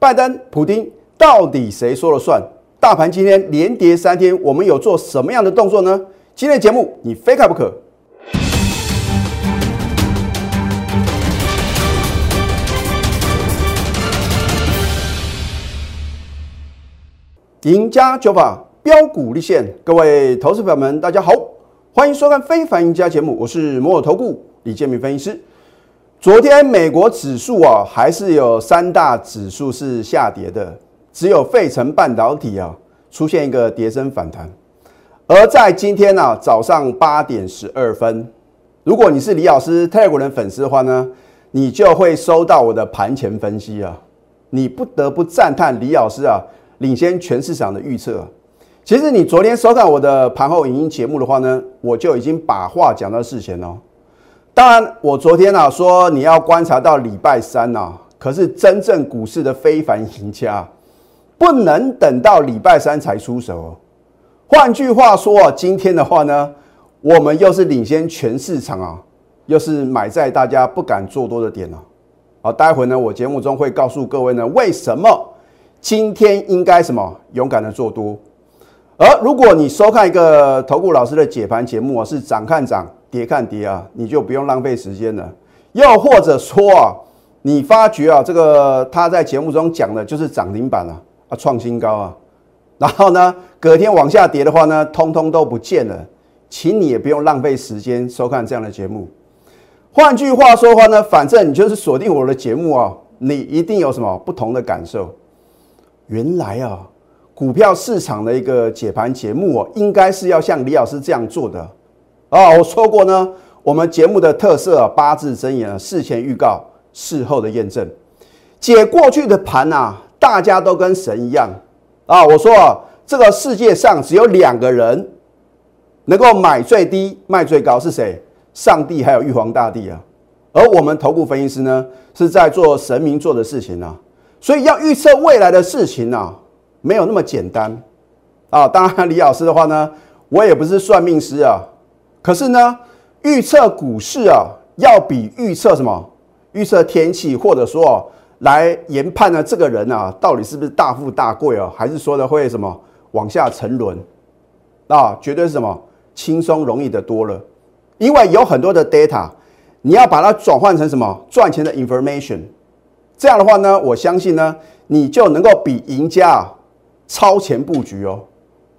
拜登、普京到底谁说了算？大盘今天连跌三天，我们有做什么样的动作呢？今天的节目你非看不可。赢家九法标股立现，各位投资朋友们，大家好，欢迎收看《非凡赢家》节目，我是摩尔投顾李建明分析师。昨天美国指数啊，还是有三大指数是下跌的，只有费城半导体啊出现一个跌升反弹。而在今天呢早上八点十二分，如果你是李老师泰国人粉丝的话呢，你就会收到我的盘前分析啊，你不得不赞叹李老师啊。领先全市场的预测，其实你昨天收看我的盘后影音节目的话呢，我就已经把话讲到事前哦。当然，我昨天啊说你要观察到礼拜三呐，可是真正股市的非凡赢家不能等到礼拜三才出手。换句话说啊，今天的话呢，我们又是领先全市场啊，又是买在大家不敢做多的点了。好，待会呢，我节目中会告诉各位呢，为什么。今天应该什么勇敢的做多，而如果你收看一个投顾老师的解盘节目啊，是涨看涨，跌看跌啊，你就不用浪费时间了。又或者说啊，你发觉啊，这个他在节目中讲的就是涨停板啊，啊创新高啊，然后呢，隔天往下跌的话呢，通通都不见了，请你也不用浪费时间收看这样的节目。换句话说话呢，反正你就是锁定我的节目啊，你一定有什么不同的感受。原来啊，股票市场的一个解盘节目哦，应该是要像李老师这样做的啊。我说过呢，我们节目的特色啊，八字真言啊，事前预告，事后的验证。解过去的盘啊，大家都跟神一样啊。我说啊，这个世界上只有两个人能够买最低卖最高，是谁？上帝还有玉皇大帝啊。而我们头部分析师呢，是在做神明做的事情啊。所以要预测未来的事情啊，没有那么简单啊！当然，李老师的话呢，我也不是算命师啊。可是呢，预测股市啊，要比预测什么？预测天气，或者说来研判呢，这个人啊，到底是不是大富大贵啊，还是说的会什么往下沉沦啊？绝对是什么轻松容易的多了。因为有很多的 data，你要把它转换成什么赚钱的 information。这样的话呢，我相信呢，你就能够比赢家超前布局哦。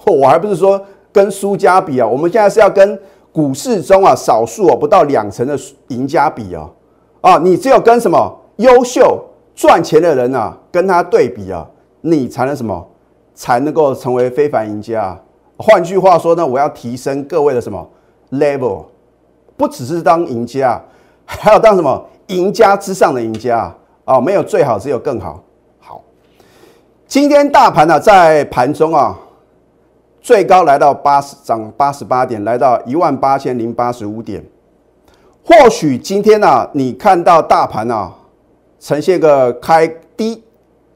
我还不是说跟输家比啊，我们现在是要跟股市中啊少数哦不到两成的赢家比哦。啊，你只有跟什么优秀赚钱的人啊，跟他对比啊，你才能什么才能够成为非凡赢家。换句话说呢，我要提升各位的什么 level，不只是当赢家，还要当什么赢家之上的赢家。哦，没有最好，只有更好。好，今天大盘呢，在盘中啊，最高来到八十，涨八十八点，来到一万八千零八十五点。或许今天呢，你看到大盘啊，呈现个开低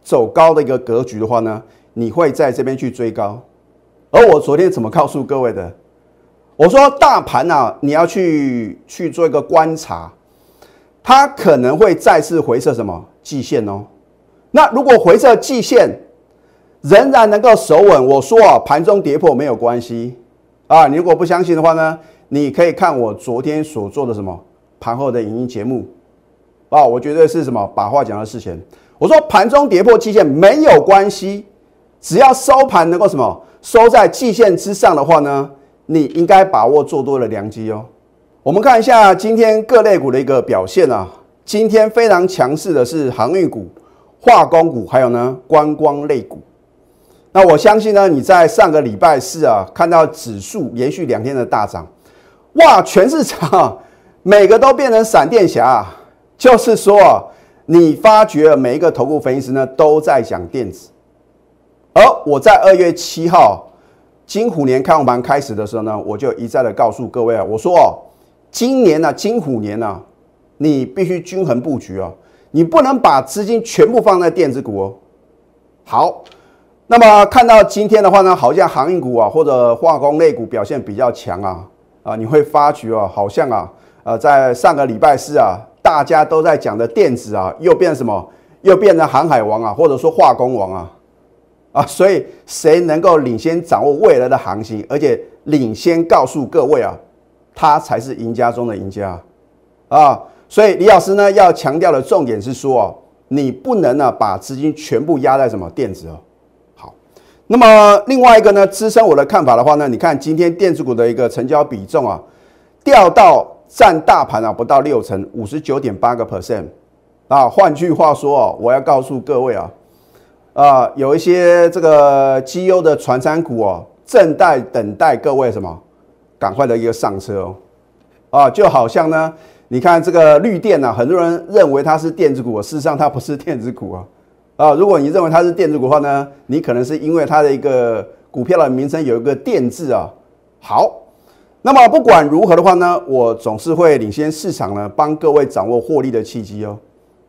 走高的一个格局的话呢，你会在这边去追高。而我昨天怎么告诉各位的？我说大盘啊，你要去去做一个观察。它可能会再次回撤什么季线哦？那如果回撤季线仍然能够守稳，我说啊，盘中跌破没有关系啊。你如果不相信的话呢，你可以看我昨天所做的什么盘后的影音节目啊。我觉得是什么把话讲到事前，我说盘中跌破季线没有关系，只要收盘能够什么收在季线之上的话呢，你应该把握做多的良机哦。我们看一下今天各类股的一个表现啊，今天非常强势的是航运股、化工股，还有呢观光类股。那我相信呢，你在上个礼拜四啊，看到指数连续两天的大涨，哇，全市场每个都变成闪电侠，就是说啊，你发觉每一个头部分析师呢都在讲电子，而我在二月七号金虎年开盘开始的时候呢，我就一再的告诉各位啊，我说哦。今年呢，金虎年呢，你必须均衡布局哦，你不能把资金全部放在电子股哦。好，那么看到今天的话呢，好像航运股啊或者化工类股表现比较强啊啊，你会发觉啊，好像啊呃，在上个礼拜四啊，大家都在讲的电子啊，又变什么？又变成航海王啊，或者说化工王啊，啊，所以谁能够领先掌握未来的行情，而且领先告诉各位啊，他才是赢家中的赢家啊。所以李老师呢要强调的重点是说哦，你不能呢把资金全部压在什么电子哦。那么另外一个呢，支撑我的看法的话呢，你看今天电子股的一个成交比重啊，掉到占大盘啊不到六成，五十九点八个 percent 啊。换句话说哦，我要告诉各位啊，啊有一些这个绩优的传产股哦，正在等待各位什么，赶快的一个上车哦。啊，就好像呢。你看这个绿电呢，很多人认为它是电子股，事实上它不是电子股啊。啊，如果你认为它是电子股的话呢，你可能是因为它的一个股票的名称有一个“电”字啊。好，那么不管如何的话呢，我总是会领先市场呢，帮各位掌握获利的契机哦。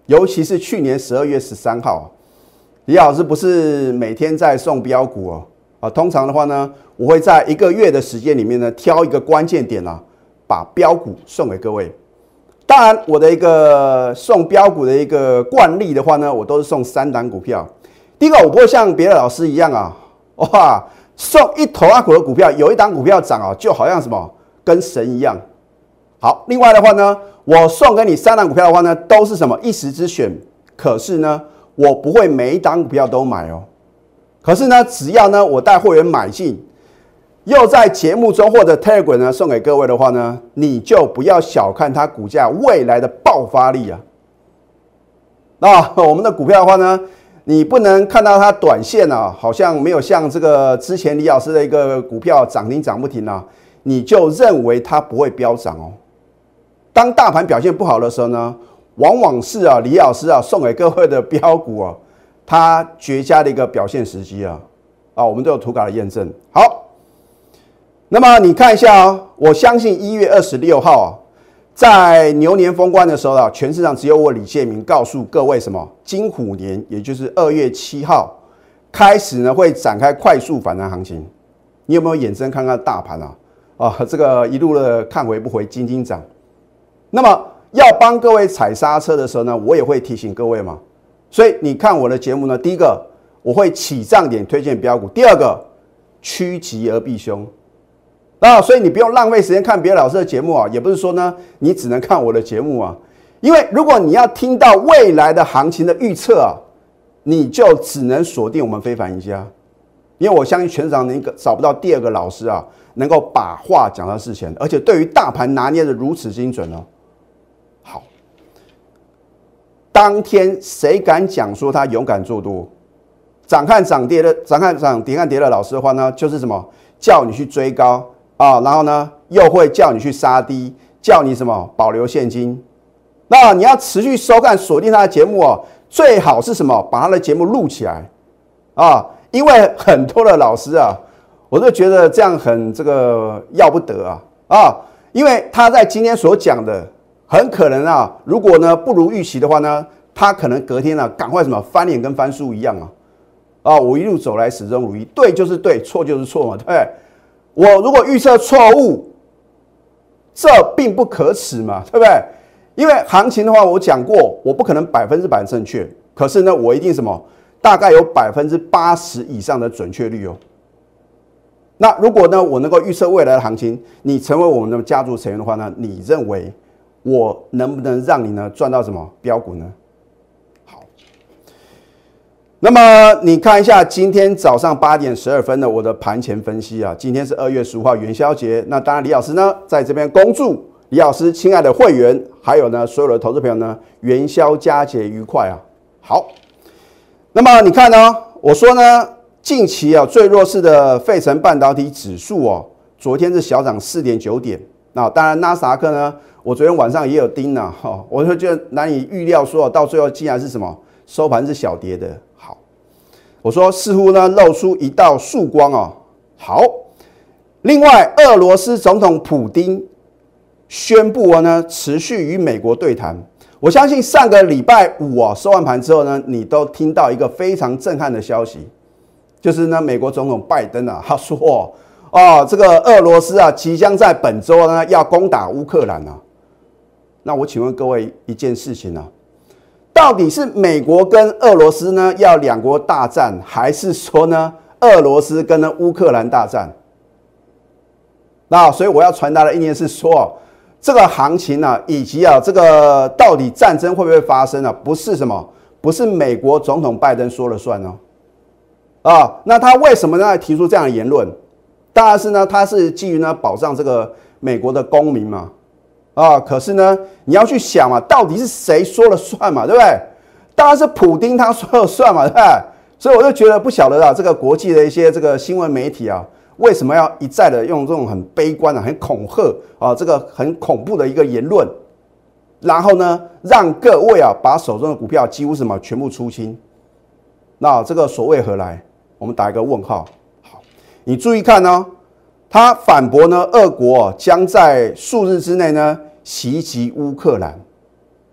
尤其是去年十二月十三号，李老师不是每天在送标股哦。啊，通常的话呢，我会在一个月的时间里面呢，挑一个关键点啊，把标股送给各位。当然，我的一个送标股的一个惯例的话呢，我都是送三档股票。第一个，我不会像别的老师一样啊，哇，送一头阿股的股票，有一档股票涨啊，就好像什么跟神一样。好，另外的话呢，我送给你三档股票的话呢，都是什么一时之选。可是呢，我不会每一档股票都买哦。可是呢，只要呢，我带会员买进。又在节目中或者 Telegram 呢送给各位的话呢，你就不要小看它股价未来的爆发力啊！那我们的股票的话呢，你不能看到它短线啊，好像没有像这个之前李老师的一个股票涨停涨不停啊，你就认为它不会飙涨哦。当大盘表现不好的时候呢，往往是啊李老师啊送给各位的标股啊，它绝佳的一个表现时机啊！啊，我们都有图卡的验证，好。那么你看一下啊，我相信一月二十六号啊，在牛年封关的时候啊，全市场只有我李建明告诉各位什么？金虎年，也就是二月七号开始呢，会展开快速反弹行情。你有没有眼睁看看大盘啊？啊，这个一路的看回不回，金金涨。那么要帮各位踩刹车的时候呢，我也会提醒各位嘛。所以你看我的节目呢，第一个我会起涨点推荐标股，第二个趋吉而避凶。啊，所以你不用浪费时间看别的老师的节目啊，也不是说呢，你只能看我的节目啊，因为如果你要听到未来的行情的预测啊，你就只能锁定我们非凡赢家，因为我相信全场你找不到第二个老师啊，能够把话讲到事前，而且对于大盘拿捏的如此精准哦。好，当天谁敢讲说他勇敢做多，涨看涨跌的，涨看涨跌看跌的老师的话呢，就是什么叫你去追高。啊，然后呢，又会叫你去杀低，叫你什么保留现金。那你要持续收看、锁定他的节目哦，最好是什么？把他的节目录起来啊，因为很多的老师啊，我都觉得这样很这个要不得啊啊，因为他在今天所讲的，很可能啊，如果呢不如预期的话呢，他可能隔天呢赶快什么翻脸跟翻书一样啊啊，我一路走来始终如一，对就是对，错就是错嘛，对。我如果预测错误，这并不可耻嘛，对不对？因为行情的话，我讲过，我不可能百分之百正确，可是呢，我一定什么，大概有百分之八十以上的准确率哦。那如果呢，我能够预测未来的行情，你成为我们的家族成员的话呢，你认为我能不能让你呢赚到什么标股呢？那么你看一下今天早上八点十二分的我的盘前分析啊，今天是二月十五号元宵节，那当然李老师呢在这边恭祝李老师亲爱的会员，还有呢所有的投资朋友呢元宵佳节愉快啊！好，那么你看呢，我说呢近期啊最弱势的费城半导体指数哦，昨天是小涨四点九点，那当然纳斯达克呢，我昨天晚上也有盯呢，哈，我就觉得难以预料说到最后竟然是什么收盘是小跌的。我说似乎呢露出一道曙光哦。好，另外，俄罗斯总统普京宣布了呢持续与美国对谈。我相信上个礼拜五啊收完盘之后呢，你都听到一个非常震撼的消息，就是呢美国总统拜登啊他说哦这个俄罗斯啊即将在本周呢要攻打乌克兰啊。那我请问各位一件事情呢？到底是美国跟俄罗斯呢要两国大战，还是说呢俄罗斯跟呢乌克兰大战？那所以我要传达的意念是说，这个行情呢，以及啊这个到底战争会不会发生呢？不是什么，不是美国总统拜登说了算哦。啊，那他为什么呢提出这样的言论？当然是呢，他是基于呢保障这个美国的公民嘛。啊，可是呢，你要去想嘛，到底是谁说了算嘛，对不对？当然是普丁他说了算嘛，对不对？所以我就觉得不晓得啊，这个国际的一些这个新闻媒体啊，为什么要一再的用这种很悲观的、很恐吓啊，这个很恐怖的一个言论，然后呢，让各位啊把手中的股票几乎什么全部出清，那这个所谓何来？我们打一个问号。好，你注意看呢，他反驳呢，俄国将在数日之内呢。袭击乌克兰，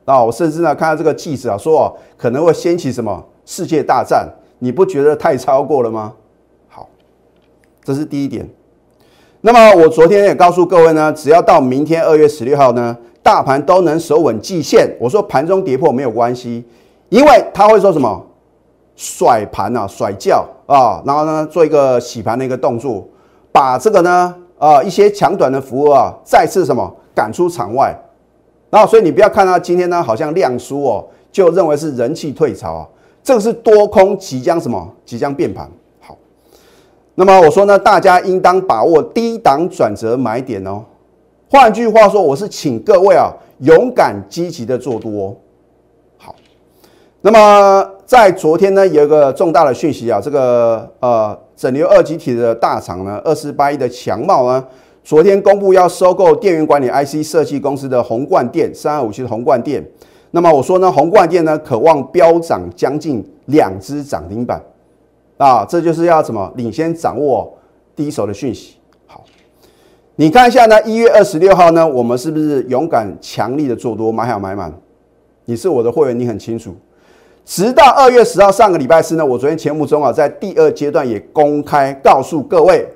啊，我甚至呢看到这个记者啊说可能会掀起什么世界大战，你不觉得太超过了吗？好，这是第一点。那么我昨天也告诉各位呢，只要到明天二月十六号呢，大盘都能守稳季线，我说盘中跌破没有关系，因为他会说什么甩盘啊，甩轿啊，然后呢做一个洗盘的一个动作，把这个呢啊一些强短的服务啊再次什么。赶出场外，然后所以你不要看它今天呢好像量缩哦，就认为是人气退潮啊，这个是多空即将什么即将变盘。好，那么我说呢，大家应当把握低档转折买点哦。换句话说，我是请各位啊勇敢积极的做多。好，那么在昨天呢有一个重大的讯息啊，这个呃整流二极体的大厂呢二四八一的强茂呢。昨天公布要收购电源管理 IC 设计公司的宏冠电三二五七的宏冠电，那么我说呢，宏冠电呢渴望飙涨将近两只涨停板啊，这就是要怎么领先掌握第一手的讯息。好，你看一下呢，一月二十六号呢，我们是不是勇敢强力的做多买好买满？你是我的会员，你很清楚。直到二月十号上个礼拜四呢，我昨天节目中啊，在第二阶段也公开告诉各位。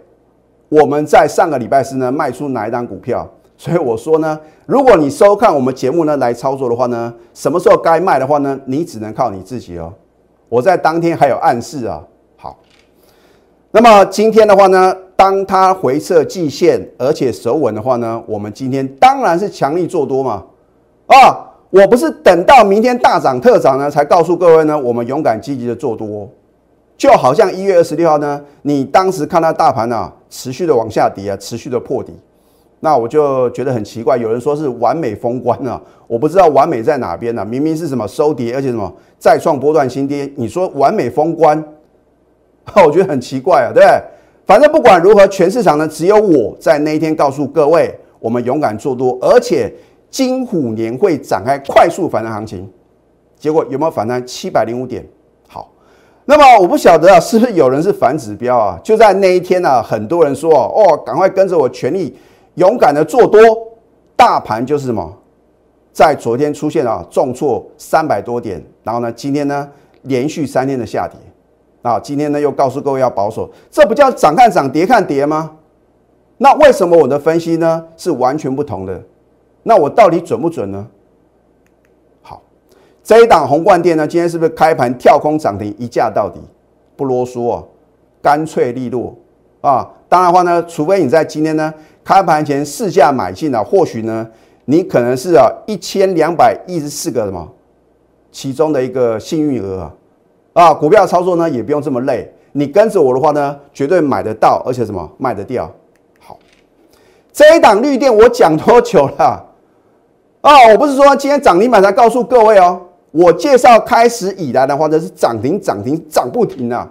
我们在上个礼拜四呢卖出哪一档股票？所以我说呢，如果你收看我们节目呢来操作的话呢，什么时候该卖的话呢，你只能靠你自己哦。我在当天还有暗示啊。好，那么今天的话呢，当它回撤季线而且守稳的话呢，我们今天当然是强力做多嘛。啊，我不是等到明天大涨特涨呢才告诉各位呢，我们勇敢积极的做多。就好像一月二十六号呢，你当时看到大盘啊持续的往下跌啊，持续的破底，那我就觉得很奇怪。有人说是完美封关啊，我不知道完美在哪边呢？明明是什么收跌，而且什么再创波段新低，你说完美封关，我觉得很奇怪啊，对不对？反正不管如何，全市场呢只有我在那一天告诉各位，我们勇敢做多，而且金虎年会展开快速反弹行情。结果有没有反弹七百零五点？那么我不晓得啊，是不是有人是反指标啊？就在那一天呢，很多人说哦，赶快跟着我全力勇敢的做多，大盘就是什么，在昨天出现啊重挫三百多点，然后呢，今天呢连续三天的下跌，啊，今天呢又告诉各位要保守，这不叫涨看涨跌看跌吗？那为什么我的分析呢是完全不同的？那我到底准不准呢？这一档红冠店呢，今天是不是开盘跳空涨停一价到底？不啰嗦啊，干脆利落啊！当然话呢，除非你在今天呢开盘前试价买进啊，或许呢你可能是啊一千两百一十四个什么其中的一个幸运儿啊啊！股票操作呢也不用这么累，你跟着我的话呢，绝对买得到，而且什么卖得掉。好，这一档绿电我讲多久了啊？我不是说今天涨停板才告诉各位哦。我介绍开始以来的话，这是涨停涨停涨不停啊，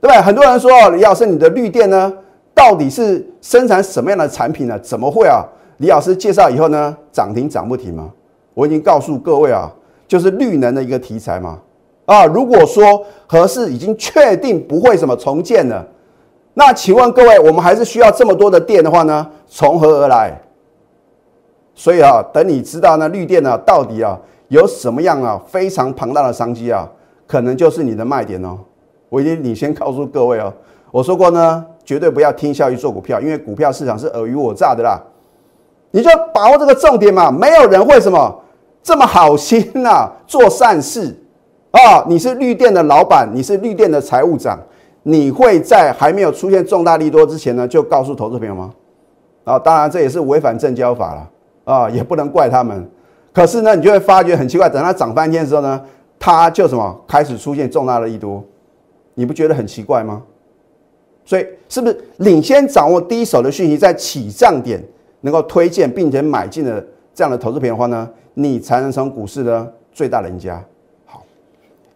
对不对？很多人说李老师，你的绿电呢，到底是生产什么样的产品呢？怎么会啊？李老师介绍以后呢，涨停涨不停吗？我已经告诉各位啊，就是绿能的一个题材嘛。啊，如果说合适已经确定不会什么重建了，那请问各位，我们还是需要这么多的电的话呢？从何而来？所以啊，等你知道那，绿电呢，到底啊？有什么样啊非常庞大的商机啊，可能就是你的卖点哦。我已经领先告诉各位哦，我说过呢，绝对不要听效益做股票，因为股票市场是尔虞我诈的啦。你就把握这个重点嘛，没有人会什么这么好心呐，做善事啊！你是绿电的老板，你是绿电的财务长，你会在还没有出现重大利多之前呢，就告诉投资朋友吗？啊，当然这也是违反证交法了啊，也不能怪他们。可是呢，你就会发觉很奇怪，等它涨翻天的时候呢，它就什么开始出现重大的利多，你不觉得很奇怪吗？所以是不是领先掌握第一手的讯息，在起涨点能够推荐并且买进的这样的投资品的话呢，你才能成股市的最大赢家。好，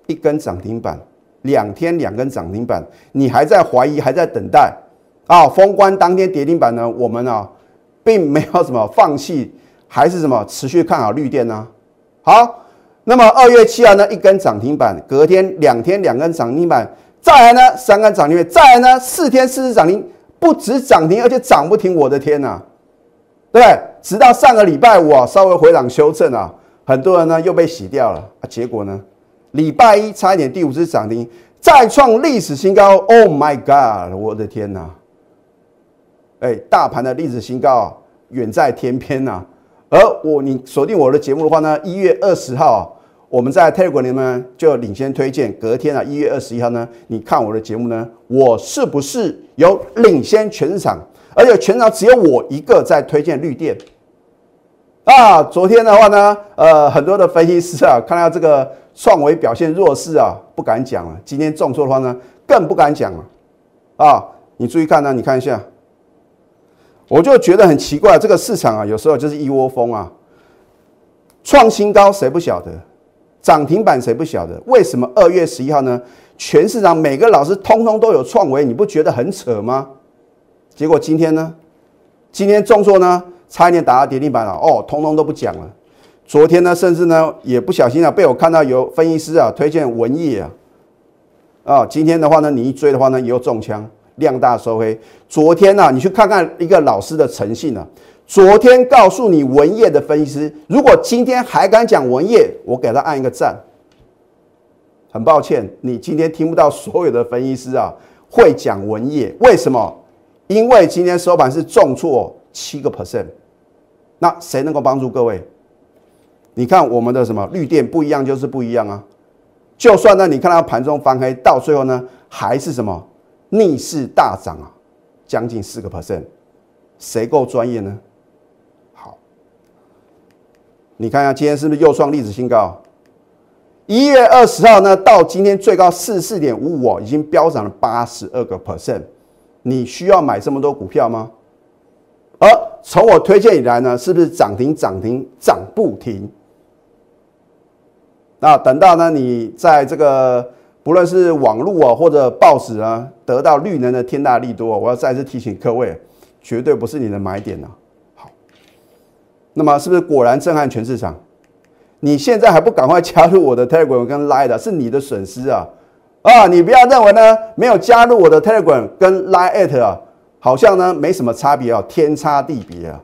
一根涨停板，两天两根涨停板，你还在怀疑，还在等待啊？封关当天跌停板呢？我们啊，并没有什么放弃，还是什么持续看好绿电呢？好，那么二月七号呢，一根涨停板，隔天两天两根涨停板。再来呢，三根涨停板；再来呢，四天四次涨停，不止涨停，而且涨不停。我的天呐，对？直到上个礼拜五啊，稍微回档修正啊，很多人呢又被洗掉了啊。结果呢，礼拜一差一点第五次涨停，再创历史新高。Oh my god！我的天呐！哎，大盘的历史新高啊，远在天边呐。而我，你锁定我的节目的话呢，一月二十号。我们在 Telegram 里面就领先推荐，隔天啊，一月二十一号呢，你看我的节目呢，我是不是有领先全场？而且全场只有我一个在推荐绿电啊。昨天的话呢，呃，很多的分析师啊，看到这个创维表现弱势啊，不敢讲了。今天重挫的话呢，更不敢讲了啊。你注意看呢，你看一下，我就觉得很奇怪，这个市场啊，有时候就是一窝蜂啊，创新高谁不晓得？涨停板谁不晓得？为什么二月十一号呢？全市场每个老师通通都有创维，你不觉得很扯吗？结果今天呢？今天重挫呢，差一点打到跌停板了。哦，通通都不讲了。昨天呢，甚至呢也不小心啊，被我看到有分析师啊推荐文业啊。啊，今天的话呢，你一追的话呢，又中枪，量大收黑。昨天呢，你去看看一个老师的诚信啊。昨天告诉你文业的分析师，如果今天还敢讲文业，我给他按一个赞。很抱歉，你今天听不到所有的分析师啊会讲文业，为什么？因为今天收盘是重挫七个 percent。那谁能够帮助各位？你看我们的什么绿电不一样，就是不一样啊。就算呢，你看到盘中翻黑，到最后呢还是什么逆势大涨啊，将近四个 percent。谁够专业呢？好你看一下，今天是不是又创历史新高？一月二十号呢，到今天最高四四点五五哦，已经飙涨了八十二个 percent。你需要买这么多股票吗？而从我推荐以来呢，是不是涨停涨停涨不停？那等到呢，你在这个不论是网络啊或者报纸啊，得到绿能的天大利多，我要再次提醒各位，绝对不是你的买点呐。好那么是不是果然震撼全市场？你现在还不赶快加入我的 Telegram 跟 Line 是你的损失啊！啊，你不要认为呢没有加入我的 Telegram 跟 Line 啊，好像呢没什么差别啊，天差地别啊！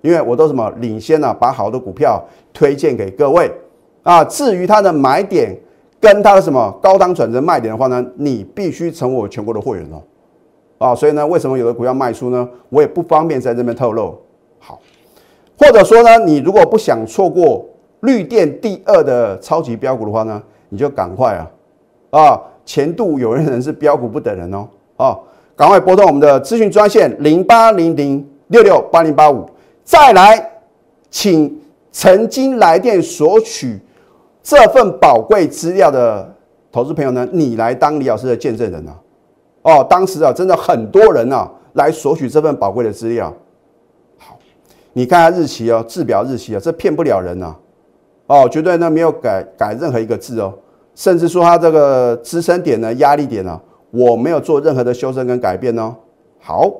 因为我都什么领先啊，把好的股票推荐给各位啊。至于它的买点跟它的什么高档转折卖点的话呢，你必须成为我全国的会员哦。啊，所以呢，为什么有的股票卖出呢？我也不方便在这边透露。好。或者说呢，你如果不想错过绿电第二的超级标股的话呢，你就赶快啊啊，前度有人人是标股不等人哦啊，赶快拨通我们的咨询专线零八零零六六八零八五，再来请曾经来电索取这份宝贵资料的投资朋友呢，你来当李老师的见证人啊哦，当时啊真的很多人啊来索取这份宝贵的资料。好你看下日期哦，制表日期啊，这骗不了人呐，哦，绝对呢没有改改任何一个字哦，甚至说它这个支撑点呢、压力点呢，我没有做任何的修正跟改变哦。好，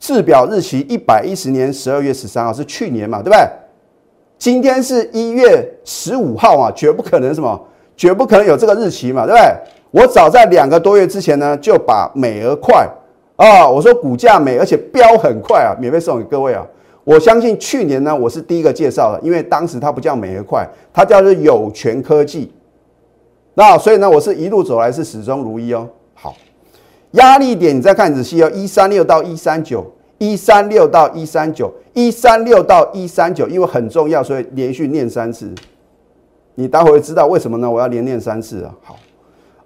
制表日期一百一十年十二月十三号是去年嘛，对不对？今天是一月十五号啊，绝不可能什么，绝不可能有这个日期嘛，对不对？我早在两个多月之前呢，就把美而快啊，我说股价美，而且飙很快啊，免费送给各位啊。我相信去年呢，我是第一个介绍的，因为当时它不叫美而快，它叫做有权科技。那所以呢，我是一路走来是始终如一哦。好，压力点你再看仔细哦，一三六到一三九，一三六到一三九，一三六到一三九，因为很重要，所以连续念三次。你待会知道为什么呢？我要连念三次啊。好，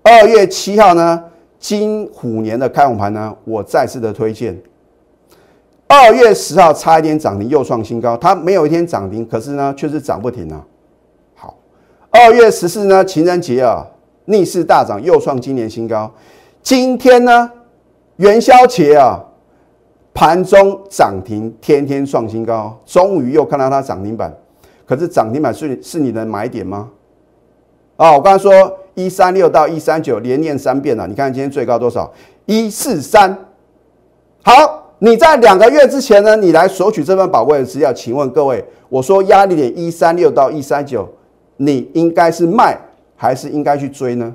二月七号呢，金虎年的开红盘呢，我再次的推荐。二月十号差一点涨停又创新高，它没有一天涨停，可是呢却是涨不停啊。好，二月十四呢情人节啊逆势大涨又创今年新高，今天呢元宵节啊盘中涨停，天天创新高，终于又看到它涨停板，可是涨停板是是你的买点吗？啊，我刚才说一三六到一三九连念三遍了，你看今天最高多少？一四三，好。你在两个月之前呢，你来索取这份宝贵的资料，请问各位，我说压力点一三六到一三九，你应该是卖还是应该去追呢？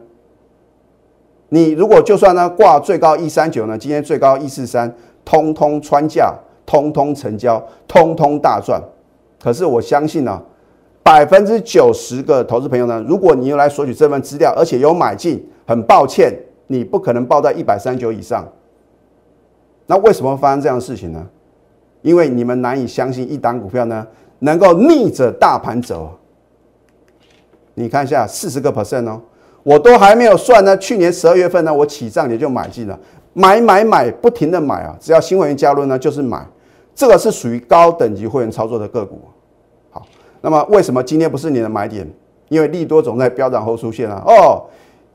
你如果就算呢挂最高一三九呢，今天最高一四三，通通穿价，通通成交，通通大赚。可是我相信呢，百分之九十个投资朋友呢，如果你又来索取这份资料，而且有买进，很抱歉，你不可能报在一百三十九以上。那为什么发生这样的事情呢？因为你们难以相信一档股票呢能够逆着大盘走。你看一下四十个 percent 哦，我都还没有算呢。去年十二月份呢，我起账也就买进了，买买买，不停的买啊！只要新会员加入呢，就是买。这个是属于高等级会员操作的个股。好，那么为什么今天不是你的买点？因为利多总在飙涨后出现啊！哦。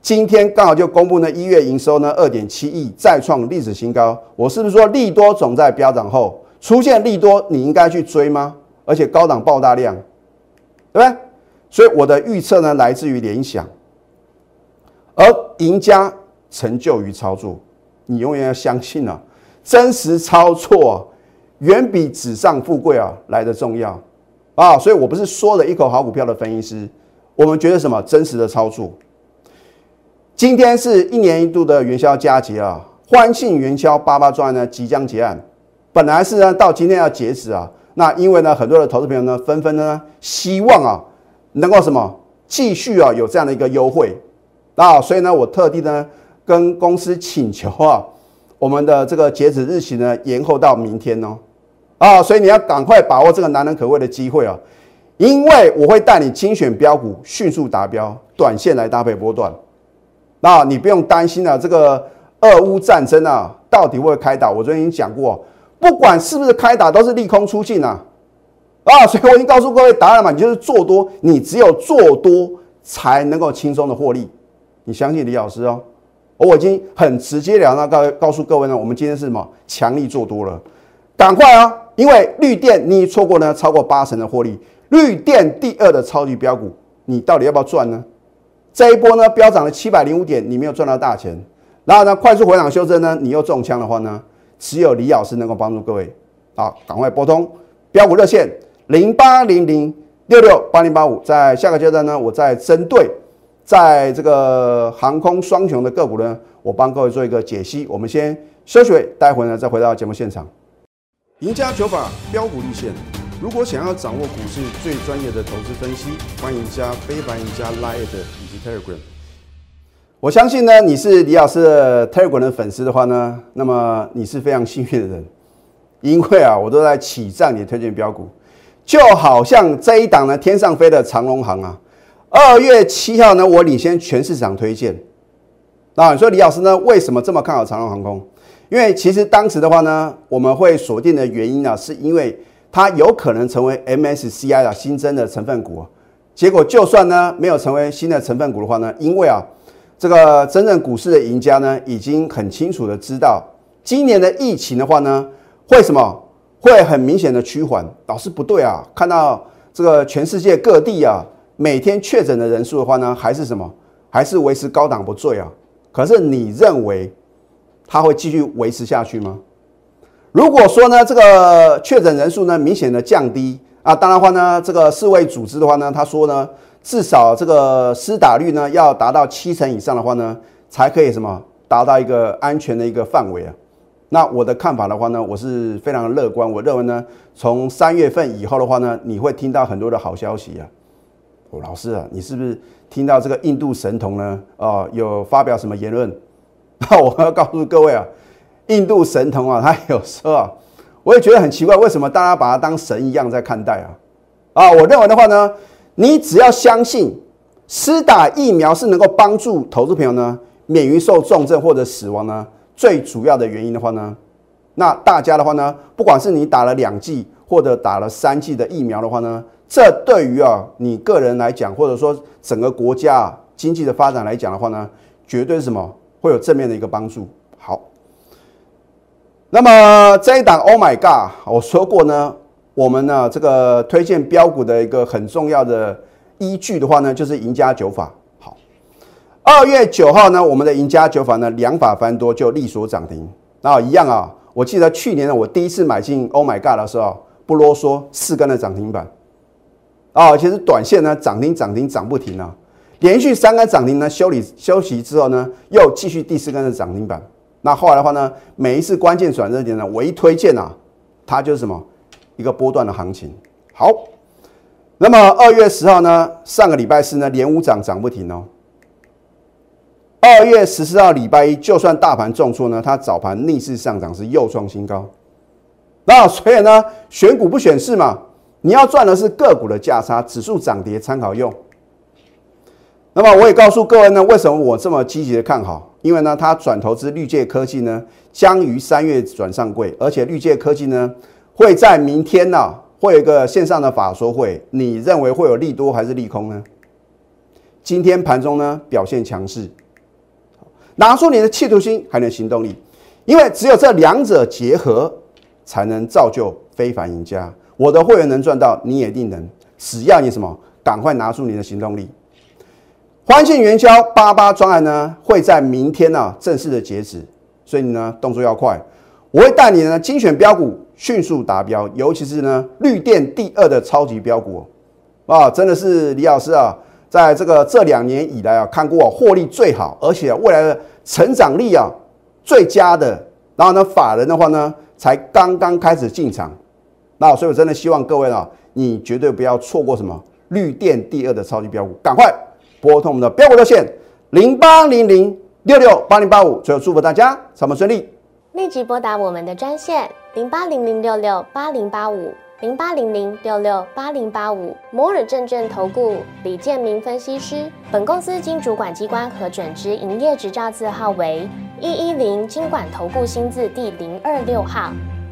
今天刚好就公布呢，一月营收呢二点七亿，再创历史新高。我是不是说利多总在飙涨后出现利多，你应该去追吗？而且高档爆大量，对不对？所以我的预测呢来自于联想，而赢家成就于操作，你永远要相信啊，真实操作远比纸上富贵啊来的重要啊！所以我不是说了一口好股票的分析师，我们觉得什么真实的操作。今天是一年一度的元宵佳节啊，欢庆元宵八八专呢即将结案，本来是呢到今天要截止啊，那因为呢很多的投资朋友呢纷纷呢希望啊能够什么继续啊有这样的一个优惠啊，所以呢我特地呢跟公司请求啊，我们的这个截止日期呢延后到明天哦啊，所以你要赶快把握这个难能可贵的机会啊，因为我会带你精选标股，迅速达标，短线来搭配波段。那你不用担心了，这个俄乌战争啊，到底会开打？我昨天已经讲过，不管是不是开打，都是利空出尽啊！啊，所以我已经告诉各位答案嘛，你就是做多，你只有做多才能够轻松的获利。你相信李老师哦？我已经很直接了当告告诉各位呢，我们今天是什么？强力做多了，赶快啊！因为绿电你错过呢超过八成的获利，绿电第二的超级标股，你到底要不要赚呢？这一波呢，飙涨了七百零五点，你没有赚到大钱。然后呢，快速回档修正呢，你又中枪的话呢，只有李老师能够帮助各位。好，赶快拨通标股热线零八零零六六八零八五。在下个阶段呢，我再针对在这个航空双雄的个股呢，我帮各位做一个解析。我们先休息，待会呢再回到节目现场。赢家九法标股立线。如果想要掌握股市最专业的投资分析，欢迎加非凡、加 Line 以及 Telegram。我相信呢，你是李老师的 Telegram 的粉丝的话呢，那么你是非常幸运的人，因为啊，我都在起涨你推荐标股，就好像这一档呢，天上飞的长龙行啊，二月七号呢，我领先全市场推荐。那你说李老师呢，为什么这么看好长龙航空？因为其实当时的话呢，我们会锁定的原因呢，是因为它有可能成为 MSCI 的新增的成分股，结果就算呢没有成为新的成分股的话呢，因为啊这个真正股市的赢家呢已经很清楚的知道，今年的疫情的话呢会什么会很明显的趋缓。老师不对啊，看到这个全世界各地啊每天确诊的人数的话呢还是什么还是维持高档不坠啊？可是你认为它会继续维持下去吗？如果说呢，这个确诊人数呢明显的降低啊，当然话呢，这个世卫组织的话呢，他说呢，至少这个施打率呢要达到七成以上的话呢，才可以什么达到一个安全的一个范围啊。那我的看法的话呢，我是非常乐观，我认为呢，从三月份以后的话呢，你会听到很多的好消息啊。哦，老师啊，你是不是听到这个印度神童呢？啊，有发表什么言论？那我要告诉各位啊。印度神童啊，他有时候啊，我也觉得很奇怪，为什么大家把他当神一样在看待啊？啊，我认为的话呢，你只要相信施打疫苗是能够帮助投资朋友呢免于受重症或者死亡呢最主要的原因的话呢，那大家的话呢，不管是你打了两剂或者打了三剂的疫苗的话呢，这对于啊你个人来讲，或者说整个国家经济的发展来讲的话呢，绝对是什么会有正面的一个帮助。好，那么这一档 Oh my God，我说过呢，我们呢这个推荐标股的一个很重要的依据的话呢，就是赢家九法。好，二月九号呢，我们的赢家九法呢两法翻多就力所涨停。那一样啊，我记得去年呢，我第一次买进 Oh my God 的时候，不啰嗦，四根的涨停板。啊，其实短线呢涨停涨停涨不停啊，连续三根涨停呢修理休息之后呢，又继续第四根的涨停板。那后来的话呢，每一次关键转折点呢，我一推荐啊，它就是什么一个波段的行情。好，那么二月十号呢，上个礼拜四呢，连五涨涨不停哦。二月十四号礼拜一，就算大盘重挫呢，它早盘逆势上涨是又创新高。那所以呢，选股不选市嘛，你要赚的是个股的价差，指数涨跌参考用。那么我也告诉各位呢，为什么我这么积极的看好？因为呢，它转投资绿界科技呢，将于三月转上柜，而且绿界科技呢，会在明天呢，会有一个线上的法说会。你认为会有利多还是利空呢？今天盘中呢，表现强势，拿出你的企图心，还有行动力，因为只有这两者结合，才能造就非凡赢家。我的会员能赚到，你也一定能。只要你什么，赶快拿出你的行动力。欢庆元宵八八专案呢，会在明天呢正式的截止，所以你呢动作要快。我会带你呢精选标股，迅速达标，尤其是呢绿电第二的超级标股啊，真的是李老师啊，在这个这两年以来啊，看过获利最好，而且未来的成长力啊最佳的。然后呢，法人的话呢，才刚刚开始进场，那所以我真的希望各位呢，你绝对不要错过什么绿电第二的超级标股，赶快。拨通我们的标股热线零八零零六六八零八五，最后祝福大家上班顺利。立即拨打我们的专线零八零零六六八零八五零八零零六六八零八五摩尔证券投顾李建明分析师。本公司经主管机关核准之营业执照字号为一一零金管投顾新字第零二六号。